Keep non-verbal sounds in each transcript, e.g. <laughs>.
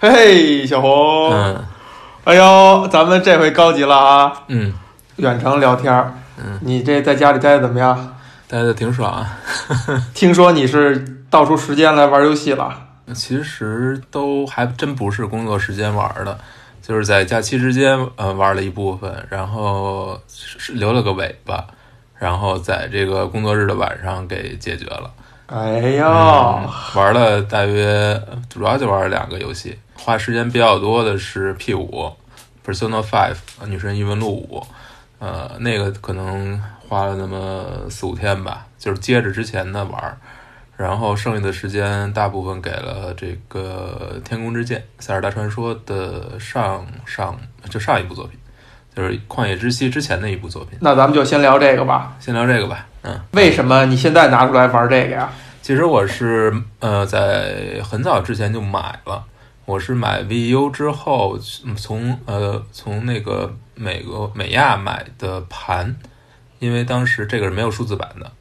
嘿嘿，小红，嗯哎呦，咱们这回高级了啊！嗯远程聊天儿，嗯，你这在家里待的怎么样？待的挺爽啊。<laughs> 听说你是倒出时间来玩游戏了，其实都还真不是工作时间玩的，就是在假期之间呃玩了一部分，然后是留了个尾巴，然后在这个工作日的晚上给解决了。哎呦，嗯玩了大约主要就玩了两个游戏，花时间比较多的是 P 五 Persona Five 女神异闻录五，呃，那个可能花了那么四五天吧，就是接着之前的玩儿，然后剩下的时间大部分给了这个《天空之剑》塞尔达传说的上上就上一部作品，就是旷野之息之前的一部作品。那咱们就先聊这个吧。先聊这个吧，嗯，为什么你现在拿出来玩这个呀？其实我是呃在很早之前就买了，我是买 VU 之后从呃从那个美国美亚买的盘，因为当时这个是没有数字版的，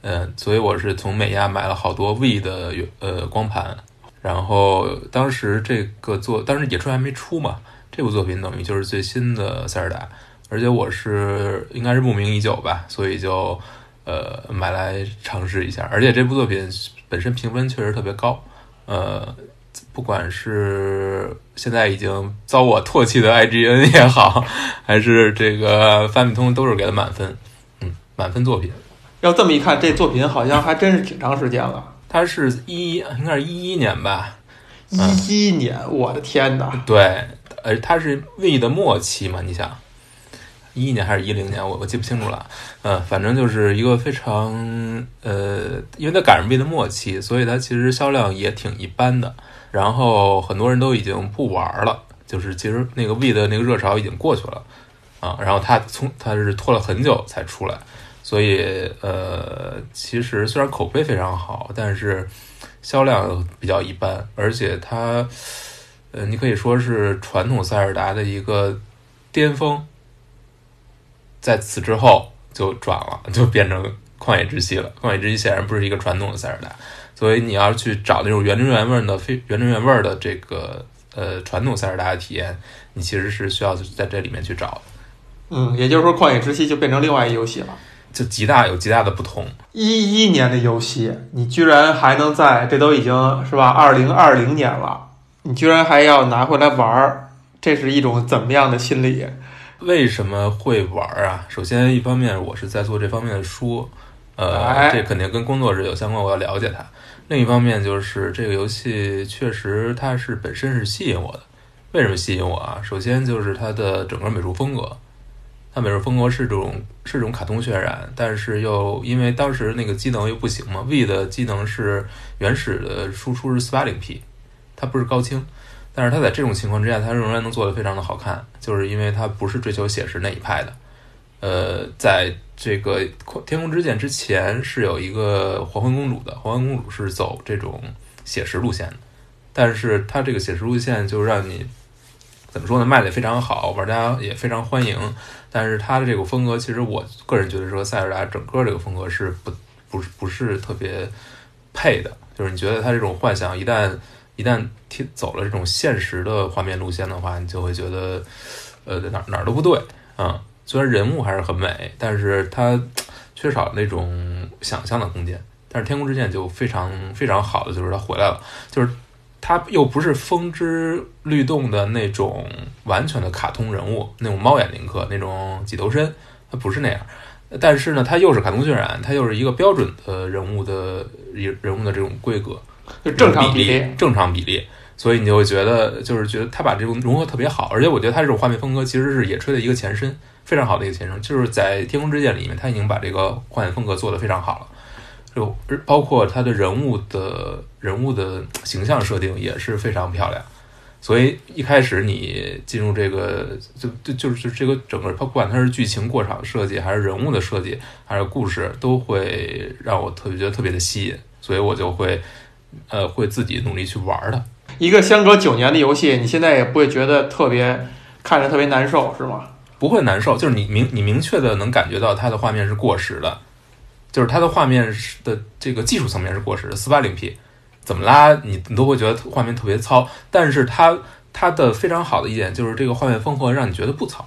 嗯、所以我是从美亚买了好多 V 的呃光盘，然后当时这个作当时野春还没出嘛，这部作品等于就是最新的塞尔达，而且我是应该是慕名已久吧，所以就。呃，买来尝试一下，而且这部作品本身评分确实特别高，呃，不管是现在已经遭我唾弃的 IGN 也好，还是这个范米通都是给了满分，嗯，满分作品。要这么一看，这作品好像还真是挺长时间了，它是一应该是一一年吧，一一年，我的天哪！对，呃，它是 V 的末期嘛，你想，一一年还是一零年，我我记不清楚了。嗯，反正就是一个非常呃，因为它赶上 V 的末期，所以它其实销量也挺一般的。然后很多人都已经不玩了，就是其实那个 V 的那个热潮已经过去了啊。然后它从它是拖了很久才出来，所以呃，其实虽然口碑非常好，但是销量比较一般，而且它呃，你可以说是传统塞尔达的一个巅峰。在此之后就转了，就变成旷野之息了。旷野之息显然不是一个传统的塞尔达，所以你要去找那种原汁原味的、非原汁原味的这个呃传统塞尔达的体验，你其实是需要在这里面去找的，嗯，也就是说，《旷野之息》就变成另外一游戏了。就极大有极大的不同。一一年的游戏，你居然还能在，这都已经是吧？二零二零年了，你居然还要拿回来玩儿，这是一种怎么样的心理？为什么会玩啊？首先，一方面我是在做这方面的书，呃，哎这肯定跟工作是有相关，我要了解它。另一方面就是这个游戏确实它是本身是吸引我的。为什么吸引我啊？首先就是它的整个美术风格，它美术风格是这种是这种卡通渲染，但是又因为当时那个机能又不行嘛，V 的机能是原始的输出是四八零 P，它不是高清。但是它在这种情况之下，它仍然能做得非常的好看，就是因为它不是追求写实那一派的。呃，在这个《天空之剑》之前是有一个《黄昏公主》的，《黄昏公主》是走这种写实路线的，但是它这个写实路线就让你怎么说呢，卖的非常好，玩家也非常欢迎。但是它的这个风格，其实我个人觉得说塞尔达整个这个风格是不不是不是特别配的，就是你觉得它这种幻想一旦一旦贴走了这种现实的画面路线的话，你就会觉得，呃，哪儿哪儿都不对、嗯。虽然人物还是很美，但是它缺少那种想象的空间。但是《天空之剑》就非常非常好的，就是它回来了，就是它又不是风之律动的那种完全的卡通人物，那种猫眼林克那种几头身，它不是那样。但是呢，它又是卡通渲染，它又是一个标准的人物的人物的这种规格。就正常比例，正常比例，所以你就会觉得，就是觉得他把这种融合特别好，而且我觉得他这种画面风格其实是野炊的一个前身，非常好的一个前身，就是在《天空之剑》里面，他已经把这个画面风格做得非常好了，就包括他的人物的人物的形象设定也是非常漂亮，所以一开始你进入这个，就就就是这个整个，不管它是剧情过场设计，还是人物的设计，还是故事，都会让我特别觉得特别的吸引，所以我就会。呃，会自己努力去玩的。一个相隔九年的游戏，你现在也不会觉得特别看着特别难受，是吗？不会难受，就是你明你明确的能感觉到它的画面是过时的，就是它的画面的这个技术层面是过时的，四八零 P，怎么拉你你都会觉得画面特别糙，但是它它的非常好的一点就是这个画面风格让你觉得不糙，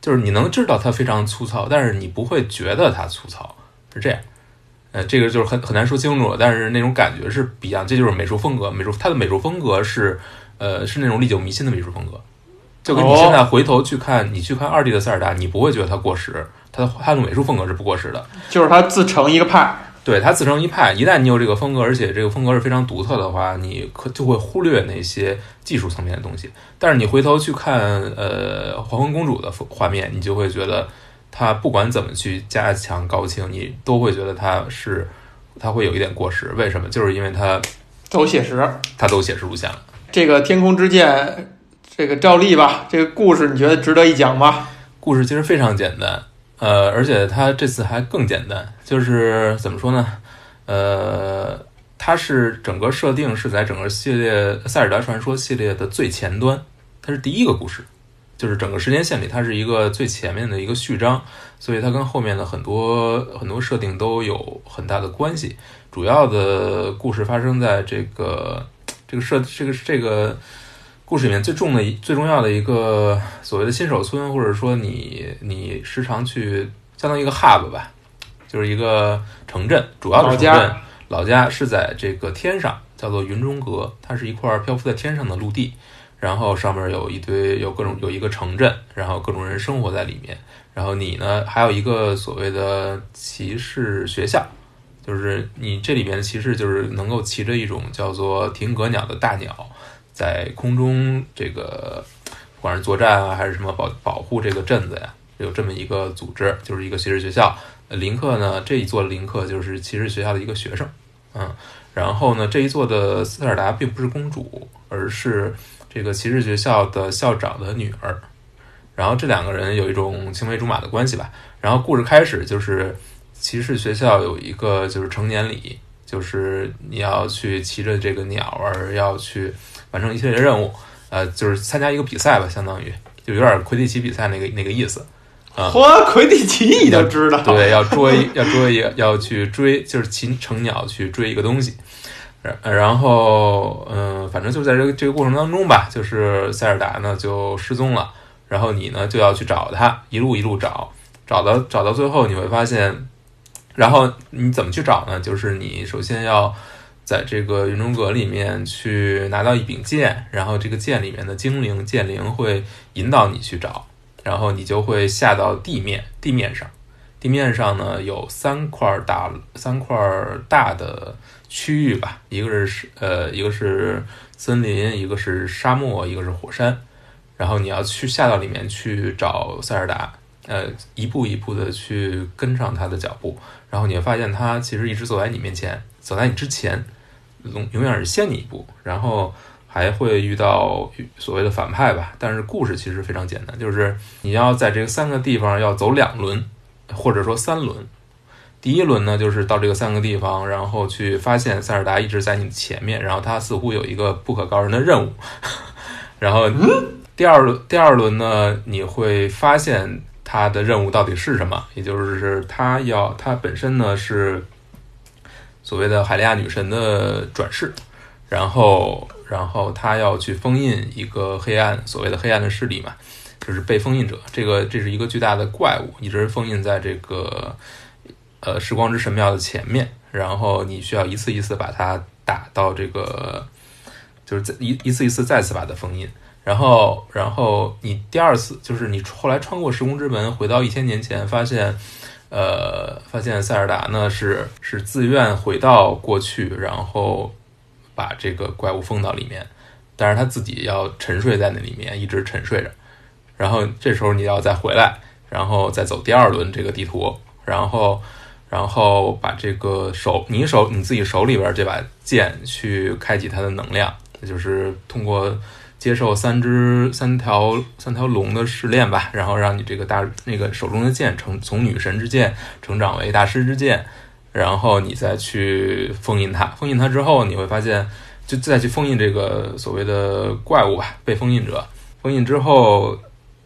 就是你能知道它非常粗糙，但是你不会觉得它粗糙，是这样。呃，这个就是很很难说清楚，但是那种感觉是不一样，这就是美术风格。美术它的美术风格是，呃，是那种历久弥新的美术风格。就跟你现在回头去看，你去看二 D 的塞尔达，你不会觉得它过时，它的它的美术风格是不过时的。就是它自成一个派，对，它自成一派。一旦你有这个风格，而且这个风格是非常独特的话，你可就会忽略那些技术层面的东西。但是你回头去看，呃，黄昏公主的画面，你就会觉得。它不管怎么去加强高清，你都会觉得它是，它会有一点过时。为什么？就是因为它都写实，它都写实路线了。这个天空之剑，这个照例吧，这个故事你觉得值得一讲吗？故事其实非常简单，呃，而且它这次还更简单，就是怎么说呢？呃，它是整个设定是在整个系列《塞尔达传说》系列的最前端，它是第一个故事。就是整个时间线里，它是一个最前面的一个序章，所以它跟后面的很多很多设定都有很大的关系。主要的故事发生在这个这个设这个这个故事里面最重的最重要的一个所谓的新手村，或者说你你时常去相当于一个 hub 吧，就是一个城镇，主要的城镇老家是在这个天上，叫做云中阁，它是一块漂浮在天上的陆地。然后上面有一堆有各种有一个城镇，然后各种人生活在里面。然后你呢，还有一个所谓的骑士学校，就是你这里面的骑士就是能够骑着一种叫做停格鸟的大鸟，在空中这个不管是作战啊，还是什么保保护这个镇子呀，有这么一个组织，就是一个骑士学校。林克呢，这一座林克就是骑士学校的一个学生，嗯，然后呢，这一座的斯特尔达并不是公主，而是。这个骑士学校的校长的女儿，然后这两个人有一种青梅竹马的关系吧。然后故事开始就是骑士学校有一个就是成年礼，就是你要去骑着这个鸟儿要去完成一系列任务，呃，就是参加一个比赛吧，相当于就有点魁地奇比赛那个那个意思。啊，嚯，魁地奇你都知道？对，要追要追要要去追，就是骑成鸟去追一个东西。然后，嗯，反正就在这个这个过程当中吧，就是塞尔达呢就失踪了，然后你呢就要去找他，一路一路找，找到找到最后你会发现，然后你怎么去找呢？就是你首先要在这个云中阁里面去拿到一柄剑，然后这个剑里面的精灵剑灵会引导你去找，然后你就会下到地面地面上，地面上呢有三块大三块大的。区域吧，一个是呃，一个是森林，一个是沙漠，一个是火山。然后你要去下到里面去找塞尔达，呃，一步一步的去跟上他的脚步。然后你会发现他其实一直走在你面前，走在你之前，永永远是先你一步。然后还会遇到所谓的反派吧。但是故事其实非常简单，就是你要在这个三个地方要走两轮，或者说三轮。第一轮呢，就是到这个三个地方，然后去发现塞尔达一直在你的前面，然后他似乎有一个不可告人的任务。<laughs> 然后第二轮，第二轮呢，你会发现他的任务到底是什么？也就是他要他本身呢是所谓的海利亚女神的转世，然后然后他要去封印一个黑暗，所谓的黑暗的势力嘛，就是被封印者。这个这是一个巨大的怪物，一直封印在这个。呃，时光之神庙的前面，然后你需要一次一次把它打到这个，就是在一一次一次再次把它封印，然后，然后你第二次就是你后来穿过时空之门回到一千年前，发现，呃，发现塞尔达呢是是自愿回到过去，然后把这个怪物封到里面，但是他自己要沉睡在那里面，一直沉睡着，然后这时候你要再回来，然后再走第二轮这个地图，然后。然后把这个手，你手你自己手里边这把剑去开启它的能量，就是通过接受三只三条三条龙的试炼吧，然后让你这个大那个手中的剑成从女神之剑成长为大师之剑，然后你再去封印它，封印它之后你会发现，就再去封印这个所谓的怪物吧，被封印者封印之后，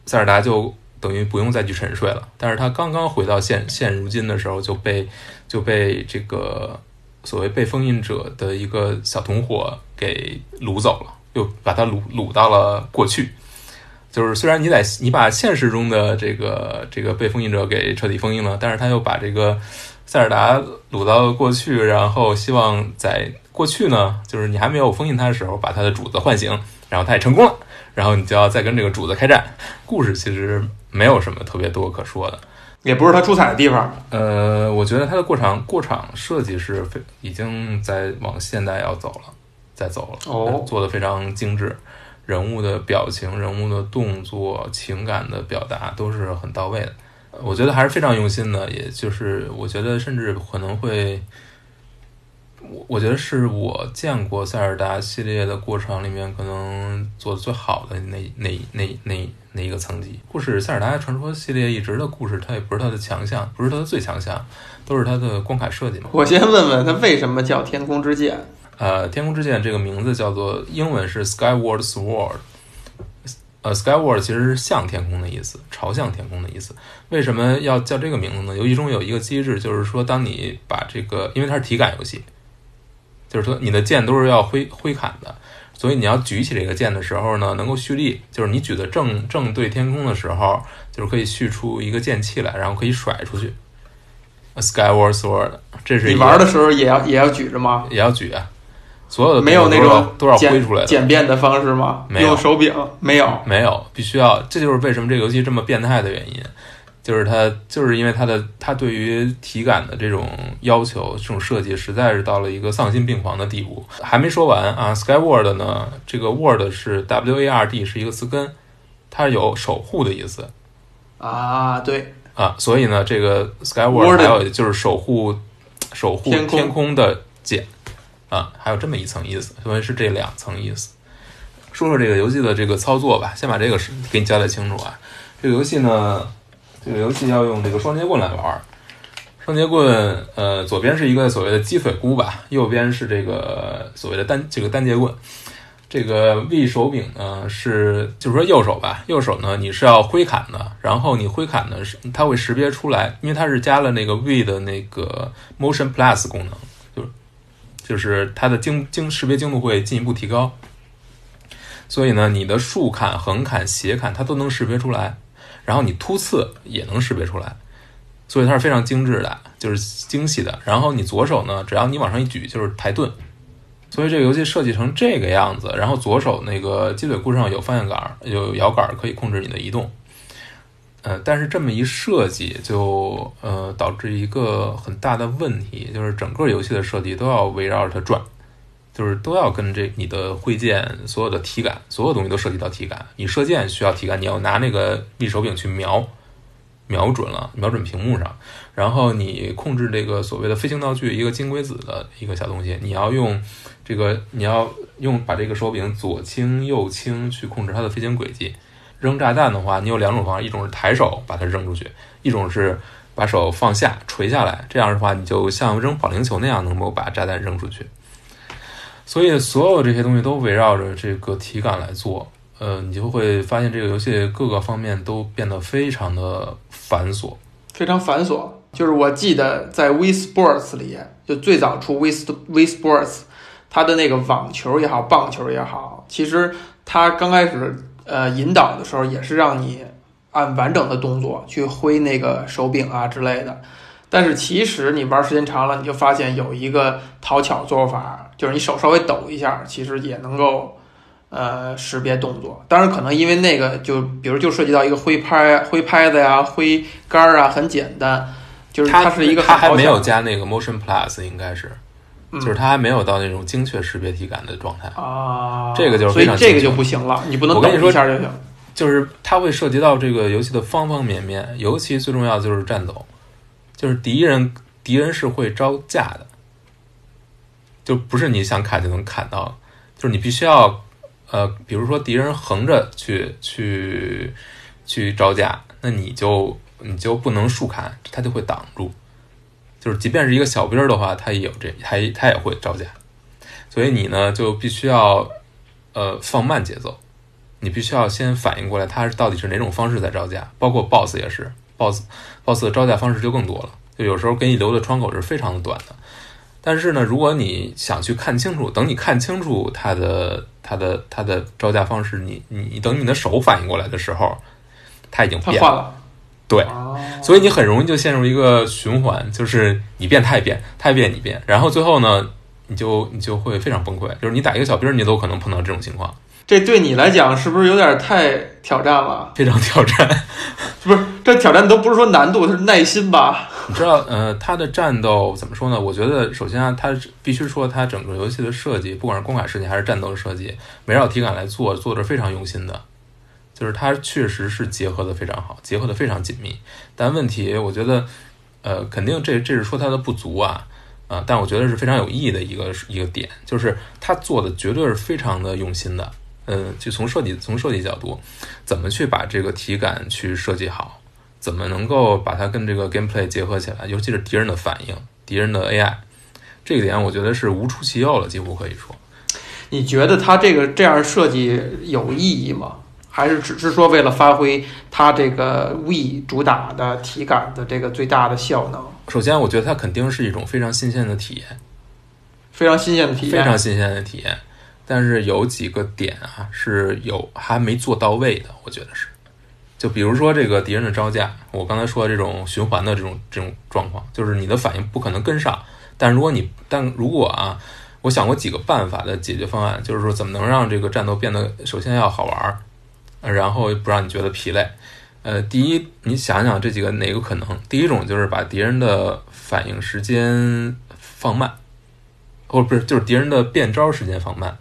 塞尔达就。等于不用再去沉睡了，但是他刚刚回到现现如今的时候就被就被这个所谓被封印者的一个小同伙给掳走了，又把它掳掳到了过去。就是虽然你在你把现实中的这个这个被封印者给彻底封印了，但是他又把这个塞尔达掳到过去，然后希望在过去呢，就是你还没有封印他的时候，把他的主子唤醒，然后他也成功了，然后你就要再跟这个主子开战。故事其实没有什么特别多可说的。也不是他出彩的地方。呃，我觉得它的过场过场设计是非已经在往现代要走了，在走了，哦做的非常精致，人物的表情、人物的动作、情感的表达都是很到位的。呃我觉得还是非常用心的，也就是我觉得甚至可能会，我我觉得是我见过塞尔达系列的过程里面可能做的最好的那那那那那一个层级。故事塞尔达传说系列一直的故事，它也不是它的强项，不是它的最强项，都是它的关卡设计嘛。我先问问它为什么叫天空之剑？呃，天空之剑这个名字叫做英文是 Skyward Sword。呃，Skyward 其实是向天空的意思，朝向天空的意思。为什么要叫这个名字呢？游戏中有一个机制，就是说，当你把这个，因为它是体感游戏，就是说你的剑都是要挥挥砍的，所以你要举起这个剑的时候呢，能够蓄力，就是你举的正正对天空的时候，就是可以蓄出一个剑气来，然后可以甩出去。Skyward Sword，这是你玩的时候也要也要举着吗？也要举啊，所有的没有那种都要简挥出来的。简便的方式吗？没有用手柄没有。没有，必须要，这就是为什么这个游戏这么变态的原因，就是它就是因为它的它对于体感的这种要求，这种设计实在是到了一个丧心病狂的地步。还没说完啊，Skyward 呢，这个 word 是 W A R D 是一个词根，它有守护的意思啊，对，啊，所以呢，这个 Skyward 还有就是守护守护天空天空的剑啊，还有这么一层意思，所以是这两层意思。说说这个游戏的这个操作吧，先把这个给你交代清楚啊。这个游戏呢，这个游戏要用这个双节棍来玩。双节棍，呃，左边是一个所谓的鸡腿菇吧，右边是这个所谓的单这个单节棍。这个 V 手柄呢是，就是说右手吧，右手呢你是要挥砍的，然后你挥砍呢是它会识别出来，因为它是加了那个 V 的那个 Motion Plus 功能，就是它的精精识别精度会进一步提高。所以呢，你的竖砍、横砍、斜砍它都能识别出来，然后你突刺也能识别出来，所以它是非常精致的，就是精细的。然后你左手呢，只要你往上一举就是抬盾，所以这个游戏设计成这个样子。然后左手那个鸡腿裤上有方向杆、有摇杆，可以控制你的移动。呃，但是这么一设计就呃导致一个很大的问题，就是整个游戏的设计都要围绕着它转。就是都要跟这你的挥剑所有的体感，所有东西都涉及到体感。你射箭需要体感，你要拿那个匕手柄去瞄，瞄准了，瞄准屏幕上。然后你控制这个所谓的飞行道具，一个金龟子的一个小东西，你要用这个，你要用把这个手柄左轻右轻去控制它的飞行轨迹。扔炸弹的话，你有两种方法，一种是抬手把它扔出去，一种是把手放下垂下来。这样的话，你就像扔保龄球那样，能够把炸弹扔出去。所以所有这些东西都围绕着这个体感来做，呃，你就会发现这个游戏各个方面都变得非常的繁琐。非常繁琐。就是我记得在 We Sports 里，就最早出 We We Sports，它的那个网球也好，棒球也好，其实它刚开始呃引导的时候也是让你按完整的动作去挥那个手柄啊之类的。但是其实你玩时间长了，你就发现有一个讨巧做法，就是你手稍微抖一下，其实也能够呃识别动作。当然，可能因为那个就比如就涉及到一个挥拍、挥拍子呀、挥杆儿啊，很简单，就是它是一个它还没有加那个 Motion Plus，应该是，嗯就是它还没有到那种精确识别体感的状态。啊，这个就是所以这个就不行了，你不能抖我跟你说一下就行。就是它会涉及到这个游戏的方方面面，尤其最重要的就是战斗，就是敌人敌人是会招架的，就不是你想砍就能砍到，就是你必须要呃，比如说敌人横着去去去招架，那你就你就不能竖砍，他就会挡住。就是即便是一个小兵儿的话，他也有这，他也他也会招架，所以你呢就必须要呃放慢节奏。你必须要先反应过来，他到底是哪种方式在招架，包括 BOSS 也是，BOSS BOSS 的招架方式就更多了，就有时候给你留的窗口是非常的短的。但是呢，如果你想去看清楚，等你看清楚它的它的它的招架方式，你你你等你的手反应过来的时候，它已经变了，对哦所以你很容易就陷入一个循环，就是你变他也变，他也变你变，然后最后呢，你就你就会非常崩溃，就是你打一个小兵，你都可能碰到这种情况，这对你来讲是不是有点太挑战了？非常挑战。<laughs> 不是，这挑战都不是说难度，它是耐心吧？你知道，呃，它的战斗怎么说呢？我觉得首先啊，它必须说它整个游戏的设计，不管是关卡设计还是战斗的设计，围绕体感来做，做的非常用心的。就是它确实是结合的非常好，结合的非常紧密。但问题，我觉得，呃，肯定这这是说它的不足啊，啊、但我觉得是非常有意义的一个一个点，就是它做的绝对是非常的用心的。嗯，就从设计从设计角度，怎么去把这个体感去设计好，怎么能够把它跟这个 gameplay 结合起来，尤其是敌人的反应、敌人的 AI，这个点我觉得是无出其右了，几乎可以说。你觉得它这个这样设计有意义吗？还是只是说为了发挥它这个 We 主打的体感的这个最大的效能？首先，我觉得它肯定是一种非常新鲜的体验，非常新鲜的体验。非常新鲜的体验。但是有几个点啊是有还没做到位的，我觉得是。就比如说这个敌人的招架，我刚才说的这种循环的这种这种状况，就是你的反应不可能跟上。但如果你但如果啊，我想过几个办法的解决方案，就是说怎么能让这个战斗变得首先要好玩然后不让你觉得疲累。呃，第一，你想想这几个哪个可能？第一种就是把敌人的反应时间放慢，或不是，就是敌人的变招时间放慢。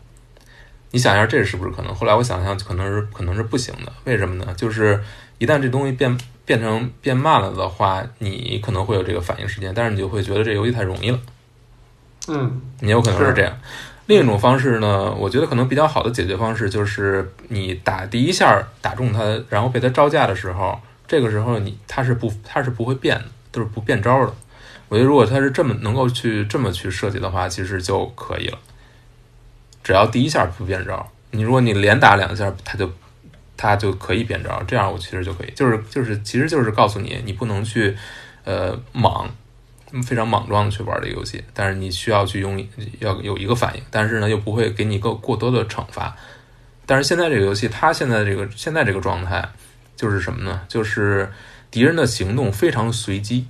你想一下，这是不是可能？后来我想想，可能是可能是不行的。为什么呢？就是一旦这东西变变成变慢了的话，你可能会有这个反应时间，但是你就会觉得这游戏太容易了。嗯，你有可能是是这样。另一种方式呢，我觉得可能比较好的解决方式就是你打第一下打中它，然后被它招架的时候，这个时候你它是不它是不会变的，都是不变招的。我觉得如果它是这么能够去这么去设计的话，其实就可以了。只要第一下不变招，你如果你连打两下，它就它就可以变招，这样我其实就可以，就是就是其实就是告诉你，你不能去呃莽非常莽撞的去玩这个游戏，但是你需要去用要有一个反应，但是呢又不会给你过过多的惩罚。但是现在这个游戏，它现在这个现在这个状态就是什么呢？就是敌人的行动非常随机，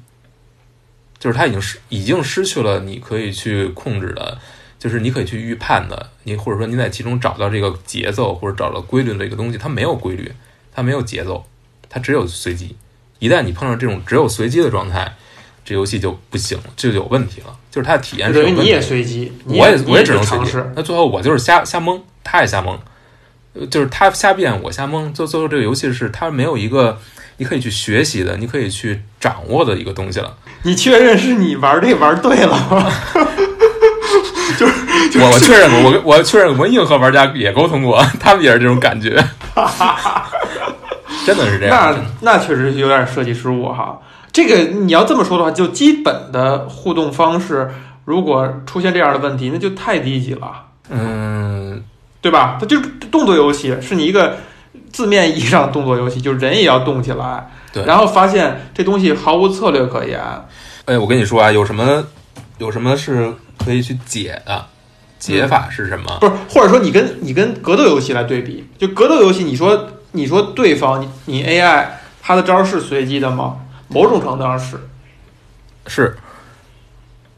就是他已经失已经失去了你可以去控制的，就是你可以去预判的，你或者说你在其中找到这个节奏或者找到规律的一个东西，它没有规律，它没有节奏，它只有随机。一旦你碰上这种只有随机的状态，这游戏就不行了，这就有问题了，就是它的体验是你也随机，你我也你我也只能随机尝试。。那最后我就是瞎瞎蒙，他也瞎蒙，呃就是他瞎变，我瞎蒙。最最后这个游戏是它没有一个你可以去学习的，你可以去掌握的一个东西了。你确认是你玩这玩对了吗？<laughs> 就是我我确认过，我我确认我跟硬核玩家也沟通过，他们也是这种感觉，<laughs> 真的是这样。那那确实有点设计失误哈。这个你要这么说的话，就基本的互动方式，如果出现这样的问题，那就太低级了，嗯，对吧？它就是动作游戏，是你一个字面意义上的动作游戏，就是人也要动起来。对然后发现这东西毫无策略可言，哎，我跟你说啊，有什么有什么是可以去解的？解法是什么？不是，或者说你跟你跟格斗游戏来对比，就格斗游戏，你说你说对方你你 AI 他的招是随机的吗？某种程度上是，是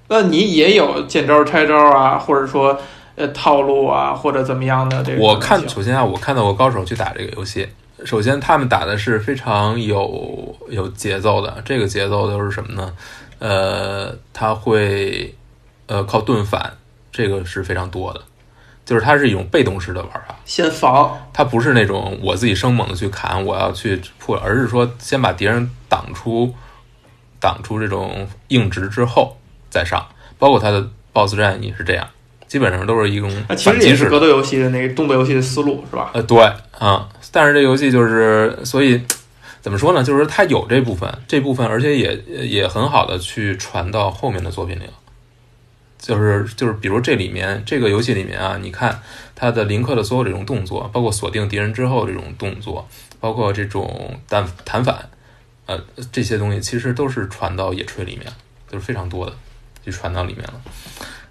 那你也有见招拆招啊，或者说呃套路啊，或者怎么样的这个。我看，首先啊，我看到过高手去打这个游戏。首先，他们打的是非常有有节奏的。这个节奏都是什么呢？呃，他会呃靠盾反，这个是非常多的。就是它是一种被动式的玩法，先防，它不是那种我自己生猛的去砍，我要去破，而是说先把敌人挡出挡出这种硬直之后再上。包括它的 BOSS 战也是这样，基本上都是一种那其实反击式格斗游戏的那个动作游戏的思路是吧？呃，对啊、但是这游戏就是，所以怎么说呢？就是它有这部分，这部分，而且也也很好的去传到后面的作品里了。就是就是，比如这里面这个游戏里面啊，你看它的林克的所有这种动作，包括锁定敌人之后这种动作，包括这种弹弹反，呃，这些东西其实都是传到野炊里面，就是非常多的。就传到里面了。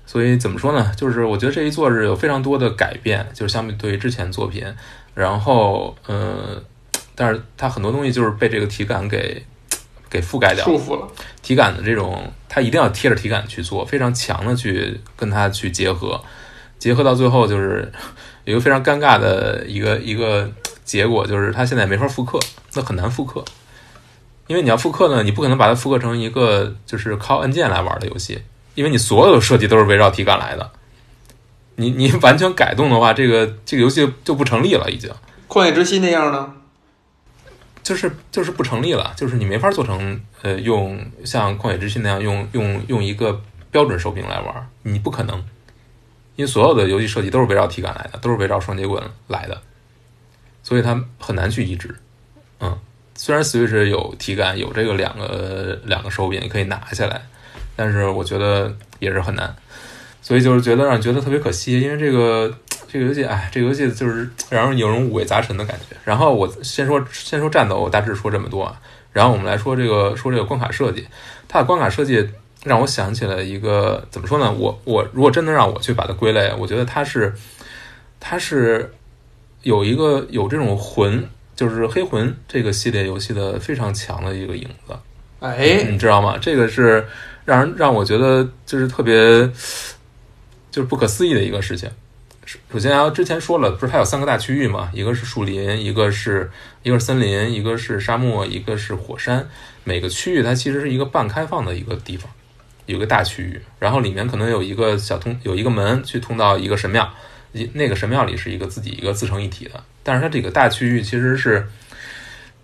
所以怎么说呢？就是我觉得这一作是有非常多的改变，就是相比对于之前作品，然后呃，但是它很多东西就是被这个体感给给覆盖掉了束缚了。体感的这种，它一定要贴着体感去做，非常强的去跟它去结合，结合到最后就是 <laughs> 有一个非常尴尬的一个一个结果，就是它现在没法复刻，那很难复刻，因为你要复刻呢，你不可能把它复刻成一个就是靠按键来玩的游戏，因为你所有的设计都是围绕体感来的，你你完全改动的话，这个这个游戏就不成立了，已经。旷野之息那样呢？就是就是不成立了，就是你没法做成呃用像旷野之息那样用用用一个标准手柄来玩，你不可能，因为所有的游戏设计都是围绕体感来的，都是围绕双节棍来的，所以它很难去移植。嗯，虽然 Switch 有体感，有这个两个两个手柄可以拿下来，但是我觉得也是很难，所以就是觉得让人觉得特别可惜，因为这个。这个游戏，哎，这个游戏就是让人有种五味杂陈的感觉。然后我先说，先说战斗，我大致说这么多啊。然后我们来说这个，说这个关卡设计。它的关卡设计让我想起了一个，怎么说呢？我我如果真的让我去把它归类，我觉得它是，它是有一个有这种魂，就是黑魂这个系列游戏的非常强的一个影子。哎，你知道吗？这个是让人让我觉得就是特别就是不可思议的一个事情。首先啊，之前说了，不是它有三个大区域嘛？一个是树林，一个是一个是森林，一个是沙漠，一个是火山。每个区域它其实是一个半开放的一个地方，有个大区域，然后里面可能有一个小通，有一个门去通到一个神庙，一那个神庙里是一个自己一个自成一体的。但是它这个大区域其实是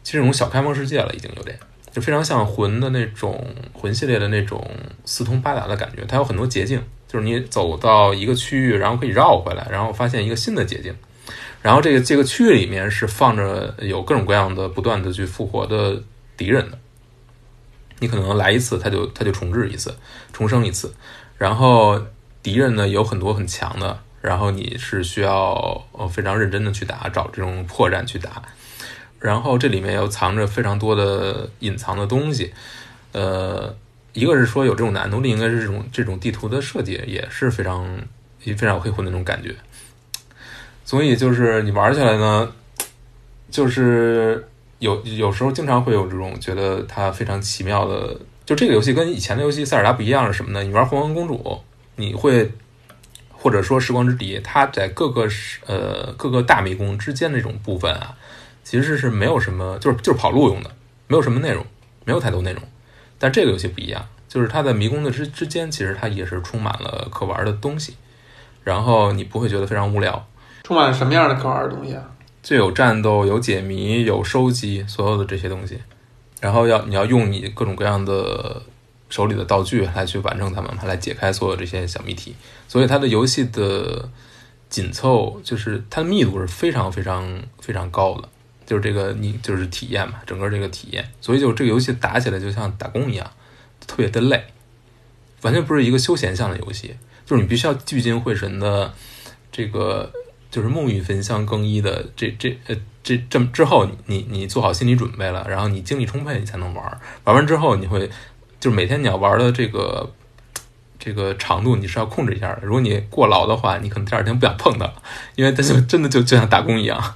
其实这种小开放世界了，已经有点，就非常像魂的那种魂系列的那种四通八达的感觉，它有很多捷径。就是你走到一个区域，然后可以绕回来，然后发现一个新的捷径，然后这个这个区域里面是放着有各种各样的不断的去复活的敌人的，你可能来一次，他就他就重置一次，重生一次，然后敌人呢有很多很强的，然后你是需要呃非常认真的去打，找这种破绽去打，然后这里面又藏着非常多的隐藏的东西，呃。一个是说有这种难度，另一个是这种这种地图的设计也是非常非常有黑魂的那种感觉，所以就是你玩起来呢，就是有有时候经常会有这种觉得它非常奇妙的，就这个游戏跟以前的游戏塞尔达不一样是什么呢？你玩红王公主，你会或者说时光之笛，它在各个呃各个大迷宫之间那种部分啊，其实是没有什么，就是就是跑路用的，没有什么内容，没有太多内容。但这个游戏不一样，就是它在迷宫的之之间，其实它也是充满了可玩的东西，然后你不会觉得非常无聊。充满了什么样的可玩的东西啊？就有战斗，有解谜，有收集，所有的这些东西。然后要你要用你各种各样的手里的道具来去完成它们，来解开所有这些小谜题。所以它的游戏的紧凑，就是它的密度是非常非常非常高的。就是这个，你就是体验嘛，整个这个体验，所以就这个游戏打起来就像打工一样，特别的累，完全不是一个休闲向的游戏，就是你必须要聚精会神的，这个就是沐浴焚香更衣的这这呃这这之后，你你做好心理准备了，然后你精力充沛，你才能玩，玩完之后你会就是每天你要玩的这个这个长度你是要控制一下的，如果你过劳的话，你可能第二天不想碰它，因为它就真的就就像打工一样。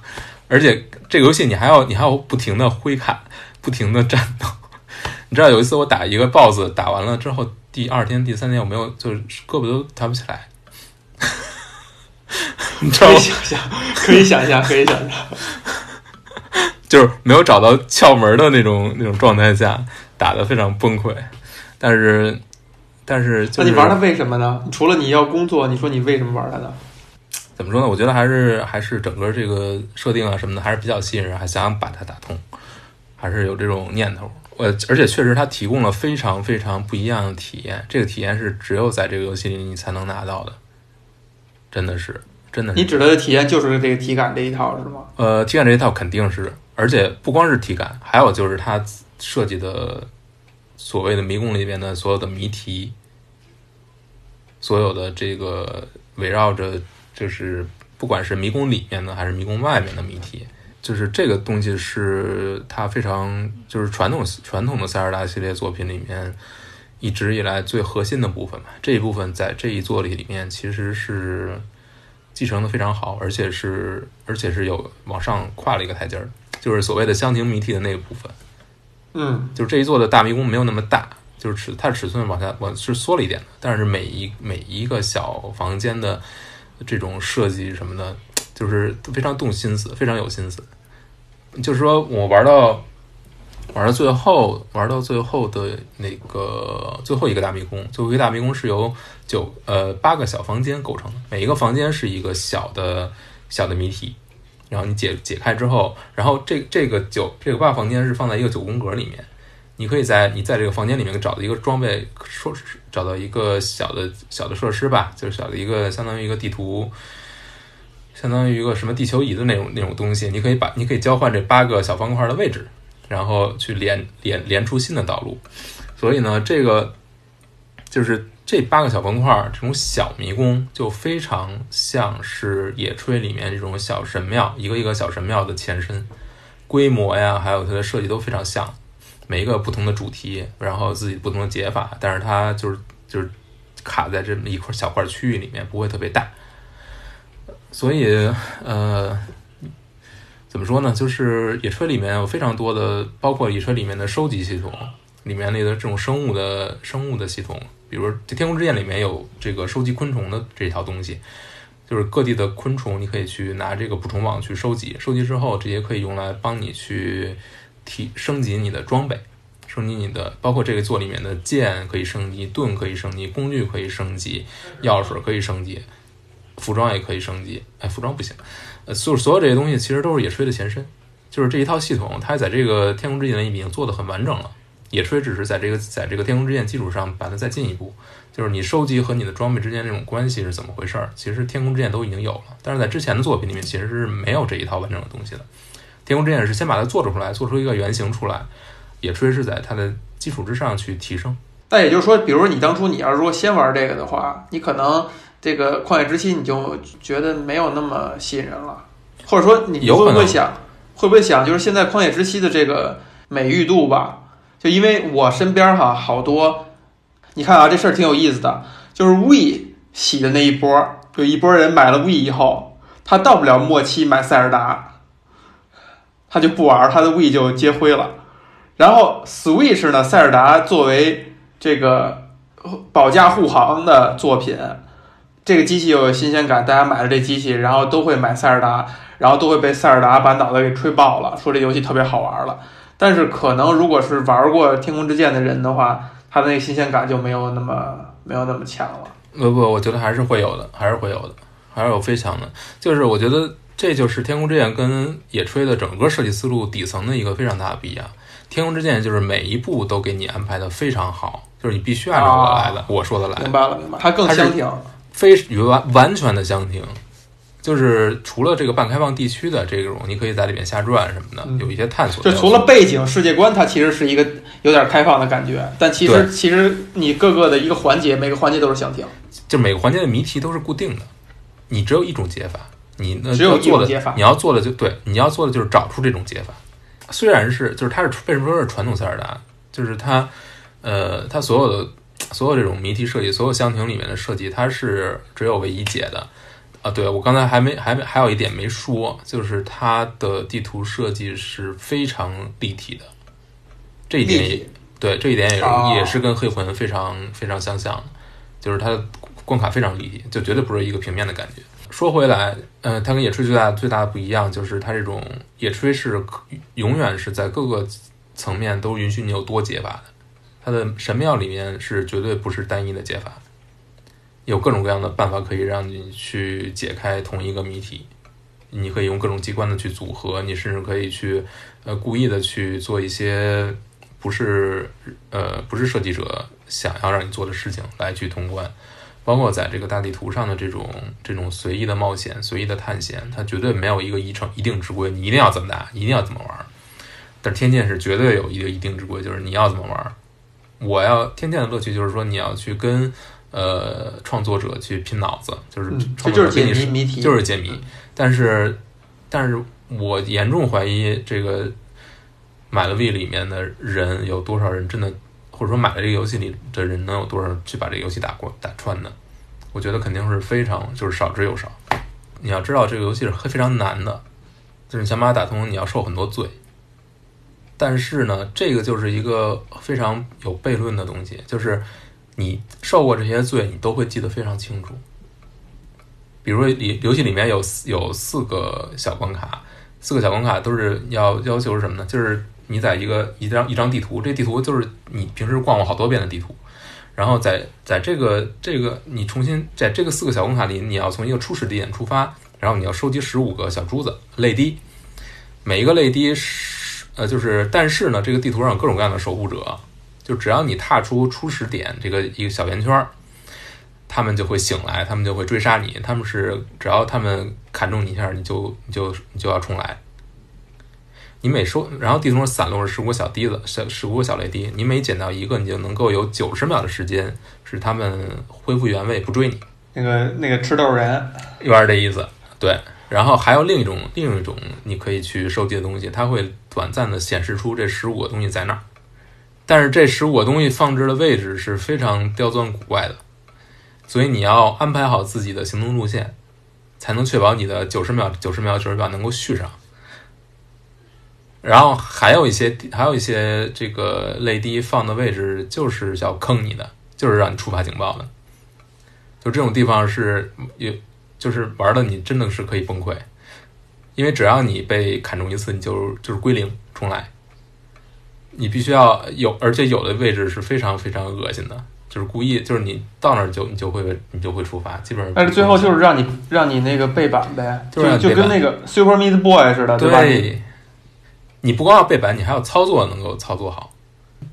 而且这个游戏你还要你还要不停的挥砍，不停的战斗。<laughs> 你知道有一次我打一个 BOSS，打完了之后，第二天、第三天我没有，就是胳膊都抬不起来。<laughs> 你知道可以想象，可以想象，可以想象，<laughs> 就是没有找到窍门的那种那种状态下，打的非常崩溃。但是，但是，那你玩它为什么呢？除了你要工作，你说你为什么玩它呢？怎么说呢？我觉得还是还是整个这个设定啊什么的还是比较吸引人，还想把它打通，还是有这种念头。呃，而且确实它提供了非常非常不一样的体验，这个体验是只有在这个游戏里你才能拿到的，真的是真的。你指的体验就是这个体感这一套是吗？呃，体感这一套肯定是，而且不光是体感，还有就是它设计的所谓的迷宫里边的所有的谜题，所有的这个围绕着。就是不管是迷宫里面的还是迷宫外面的谜题，就是这个东西是它非常就是传统传统的塞尔达系列作品里面一直以来最核心的部分嘛。这一部分在这一作里里面其实是继承的非常好，而且是而且是有往上跨了一个台阶儿，就是所谓的箱庭谜题的那个部分。嗯就是这一座的大迷宫没有那么大，就是尺它尺寸往下往是缩了一点的，但是每一每一个小房间的这种设计什么的，就是非常动心思，非常有心思。就是说我玩到玩到最后，玩到最后的那个最后一个大迷宫，最后一个大迷宫是由九呃八个小房间构成的，每一个房间是一个小的小的谜题。然后你解解开之后，然后这这个九这个八房间是放在一个九宫格里面，你可以在你在这个房间里面找到一个装备，说找到一个小的小的设施吧，就是小的一个相当于一个地图，相当于一个什么地球仪的那种那种东西，你可以把你可以交换这八个小方块的位置，然后去连连连出新的道路。所以呢，这个就是这八个小方块这种小迷宫，就非常像是野炊里面这种小神庙，一个一个小神庙的前身，规模呀，还有它的设计都非常像。每一个不同的主题，然后自己不同的解法，但是它就是就是卡在这么一块小块区域里面，不会特别大。所以，呃，怎么说呢？就是野炊里面有非常多的，包括野炊里面的收集系统，里面那个这种生物的生物的系统，比如这《天空之剑》里面有这个收集昆虫的这套东西，就是各地的昆虫，你可以去拿这个捕虫网去收集，收集之后，这些可以用来帮你去提升级你的装备，升级你的，包括这个座里面的剑可以升级，盾可以升级，工具可以升级，药水可以升级，服装也可以升级。哎，服装不行，呃，所有所有这些东西其实都是野炊的前身，就是这一套系统，它在这个天空之剑里已经做得很完整了。野炊只是在这个在这个天空之剑基础上把它再进一步，就是你收集和你的装备之间这种关系是怎么回事儿，其实天空之剑都已经有了，但是在之前的作品里面其实是没有这一套完整的东西的。天空之眼是先把它做出来，做出一个原型出来，野炊是在它的基础之上去提升。但也就是说，比如你当初你要如果先玩这个的话，你可能这个旷野之息你就觉得没有那么吸引人了，或者说你会不会想，会不会想，就是现在旷野之息的这个美誉度吧？就因为我身边哈好多，你看啊，这事儿挺有意思的，就是 We 洗的那一波，有一波人买了 We 以后，他到不了末期买塞尔达，他就不玩，他的 We 就接灰了。然后 Switch 呢，塞尔达作为这个保驾护航的作品，这个机器又有新鲜感，大家买了这机器，然后都会买塞尔达，然后都会被塞尔达把脑袋给吹爆了，说这游戏特别好玩了。但是可能如果是玩过《天空之剑》的人的话，他的那个新鲜感就没有那么没有那么强了。不不，我觉得还是会有的，还是会有的，还是有非常的。就是我觉得这就是《天空之剑》跟野炊的整个设计思路底层的一个非常大的不一样。《天空之剑》就是每一步都给你安排的非常好，就是你必须按照我来的，我说的来，明白了，明白了，它更香甜。非完完全的相庭，就是除了这个半开放地区的这种，你可以在里面瞎转什么的，嗯有一些探索就。除了背景世界观，它其实是一个有点开放的感觉，但其实其实你各个的一个环节，每个环节都是相庭。就每个环节的谜题都是固定的，你只有一种解法，你那只有要做的解法你要做的就对，你要做的就是找出这种解法。虽然是就是它是为什么说是传统塞尔达，就是它呃它所有的所有这种谜题设计，所有箱庭里面的设计，它是只有唯一解的。啊，对我刚才还没还没还有一点没说，就是它的地图设计是非常立体的，这一点也对这一点也也是跟黑魂非常非常相像，就是它的关卡非常立体，就绝对不是一个平面的感觉。说回来，呃，它跟野炊最大最大的不一样就是它这种野炊是永远是在各个层面都允许你有多解法的，它的神庙里面是绝对不是单一的解法，有各种各样的办法可以让你去解开同一个谜题。你可以用各种机关的去组合，你甚至可以去呃故意的去做一些不是呃不是设计者想要让你做的事情来去通关。包括在这个大地图上的这种这种随意的冒险、随意的探险，它绝对没有一个一成一定之规，你一定要怎么打，一定要怎么玩。但是天剑是绝对有一个一定之规，就是你要怎么玩。我要天剑的乐趣就是说你要去跟呃创作者去拼脑子，就是嗯，这创就是解谜谜题，就是解谜。但是，但是我严重怀疑这个买了 V 里面的人有多少人真的或者说买了这个游戏里的人能有多少去把这个游戏打过打穿的？我觉得肯定是非常就是少之又少。你要知道这个游戏是非常难的，就是你想把它打通，你要受很多罪。但是呢，这个就是一个非常有悖论的东西，就是你受过这些罪，你都会记得非常清楚。比如说，里游戏里面有有四个小关卡，四个小关卡都是要要求是什么呢？就是你在一个一张一张地图，这地图就是你平时逛过好多遍的地图，然后在在这个这个你重新在这个四个小关卡里，你要从一个初始地点出发，然后你要收集十五个小珠子泪滴，每一个泪滴是呃就是但是呢，这个地图上有各种各样的守护者，就只要你踏出初始点这个一个小圆圈儿。他们就会醒来，他们就会追杀你。他们是只要他们砍中你一下，你就你就你就要重来。你每收，然后地图上散落着十五个小滴子，小十五个小雷滴。你每捡到一个，你就能够有九十秒的时间使他们恢复原位，不追你。那个那个吃豆人，有点这意思。对，然后还有另一种另一种你可以去收集的东西，它会短暂的显示出这十五个东西在那儿，但是这十五个东西放置的位置是非常刁钻古怪的。所以你要安排好自己的行动路线，才能确保你的九十秒、九十秒、九十秒能够续上。然后还有一些，还有一些这个泪滴放的位置就是要坑你的，就是让你触发警报的。就这种地方是有，就是玩的你真的是可以崩溃，因为只要你被砍中一次，你就就是归零重来。你必须要有，而且有的位置是非常非常恶心的。就是故意，就是你到那儿就你就会你就会触发，基本上。但是最后就是让你让你那个背板呗，就就跟那个 Super Meat Boy 似的，对吧？你不光要背板，你还要操作能够操作好。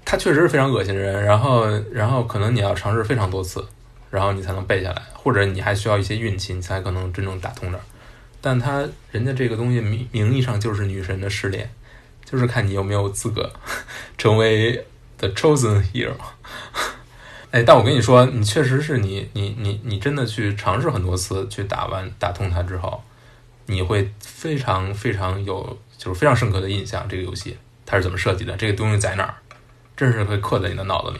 它确实是非常恶心人，然后然后可能你要尝试非常多次，然后你才能背下来，或者你还需要一些运气，你才可能真正打通这儿。但它人家这个东西名名义上就是女神的试炼，就是看你有没有资格 <laughs> 成为 The Chosen Hero。<laughs> 哎，但我跟你说，你确实是你，你，你，你真的去尝试很多次去打完打通它之后，你会非常非常有，就是非常深刻的印象。这个游戏它是怎么设计的？这个东西在哪儿？真是会刻在你的脑子里。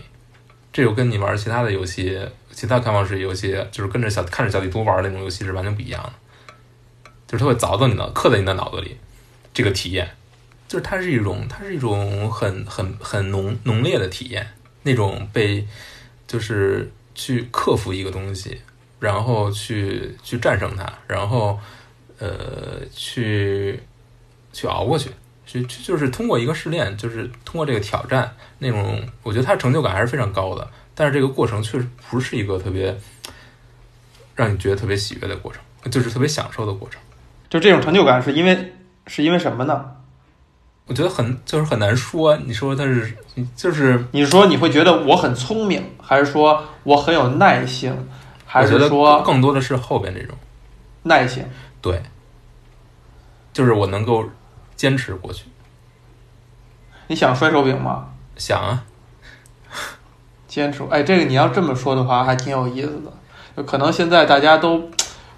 这就跟你玩其他的游戏，其他开放式游戏，就是跟着小看着小地图玩那种游戏是完全不一样的。就是它会凿到你的，刻在你的脑子里。这个体验，就是它是一种，它是一种很很很浓浓烈的体验，那种被。就是去克服一个东西，然后去去战胜它，然后呃去去熬过去，去就是通过一个试炼，就是通过这个挑战，那种我觉得它成就感还是非常高的。但是这个过程确实不是一个特别让你觉得特别喜悦的过程，就是特别享受的过程。就这种成就感是因为是因为什么呢？我觉得很就是很难说，你说他是就是你说你会觉得我很聪明，还是说我很有耐性，还是说更多的是后边这种耐性？对，就是我能够坚持过去。你想摔手柄吗？想啊，坚持。哎，这个你要这么说的话，还挺有意思的。可能现在大家都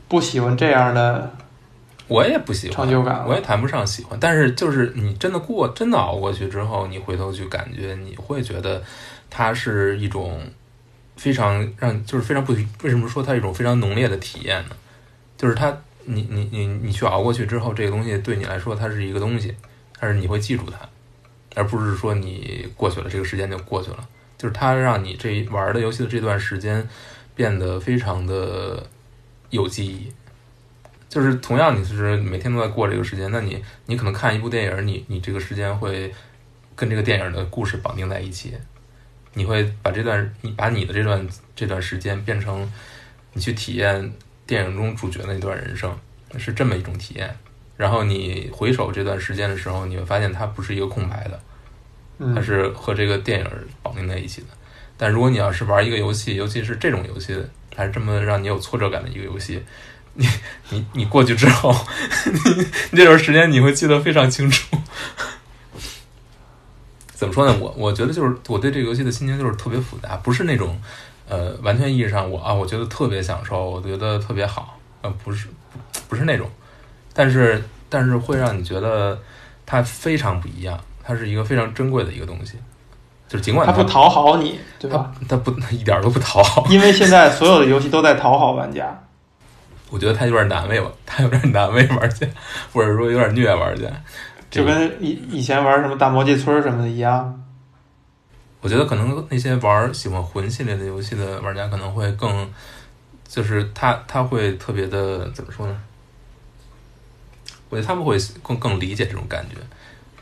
不喜欢这样的。我也不喜欢成就感，我也谈不上喜欢。但是就是你真的过，真的熬过去之后，你回头去感觉，你会觉得它是一种非常让，就是非常不为什么说它一种非常浓烈的体验呢？就是它，你你你你去熬过去之后，这个东西对你来说它是一个东西，但是你会记住它，而不是说你过去了，这个时间就过去了。就是它让你这玩的游戏的这段时间变得非常的有记忆。就是同样，你是每天都在过这个时间，那你你可能看一部电影，你你这个时间会跟这个电影的故事绑定在一起，你会把这段你把你的这段这段时间变成你去体验电影中主角的那段人生，是这么一种体验。然后你回首这段时间的时候，你会发现它不是一个空白的，它是和这个电影绑定在一起的。但如果你要是玩一个游戏，尤其是这种游戏，还是这么让你有挫折感的一个游戏。你你你过去之后，<laughs> 你这段时间你会记得非常清楚。怎么说呢？我我觉得就是我对这个游戏的心情就是特别复杂，不是那种呃完全意义上我啊我觉得特别享受，我觉得特别好，呃不是不是那种，但是但是会让你觉得它非常不一样，它是一个非常珍贵的一个东西。就是尽管它不讨好你，对吧？它不他一点都不讨好，因为现在所有的游戏都在讨好玩家。我觉得他有点难为我，他有点难为玩家，或者说有点虐玩家。就跟以以前玩什么大魔界村什么的一样。我觉得可能那些玩喜欢魂系列的游戏的玩家可能会更，就是他他会特别的怎么说呢？我觉得他们会更更理解这种感觉，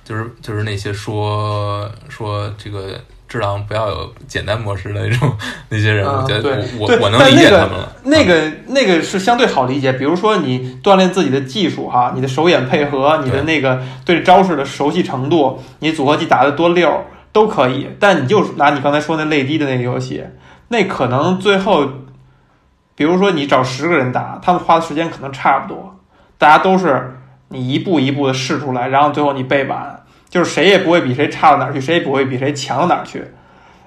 就是就是那些说说这个智狼不要有简单模式的那种 <laughs> 那些人，嗯我觉得对对我我能理解他们了。那个那个是相对好理解，比如说你锻炼自己的技术哈，你的手眼配合，你的那个对招式的熟悉程度，你组合技打的多溜都可以。但你就是拿你刚才说那泪滴的那个游戏，那可能最后，比如说你找十个人打，他们花的时间可能差不多，大家都是你一步一步的试出来，然后最后你背板，就是谁也不会比谁差到哪儿去，谁也不会比谁强到哪儿去。